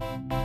you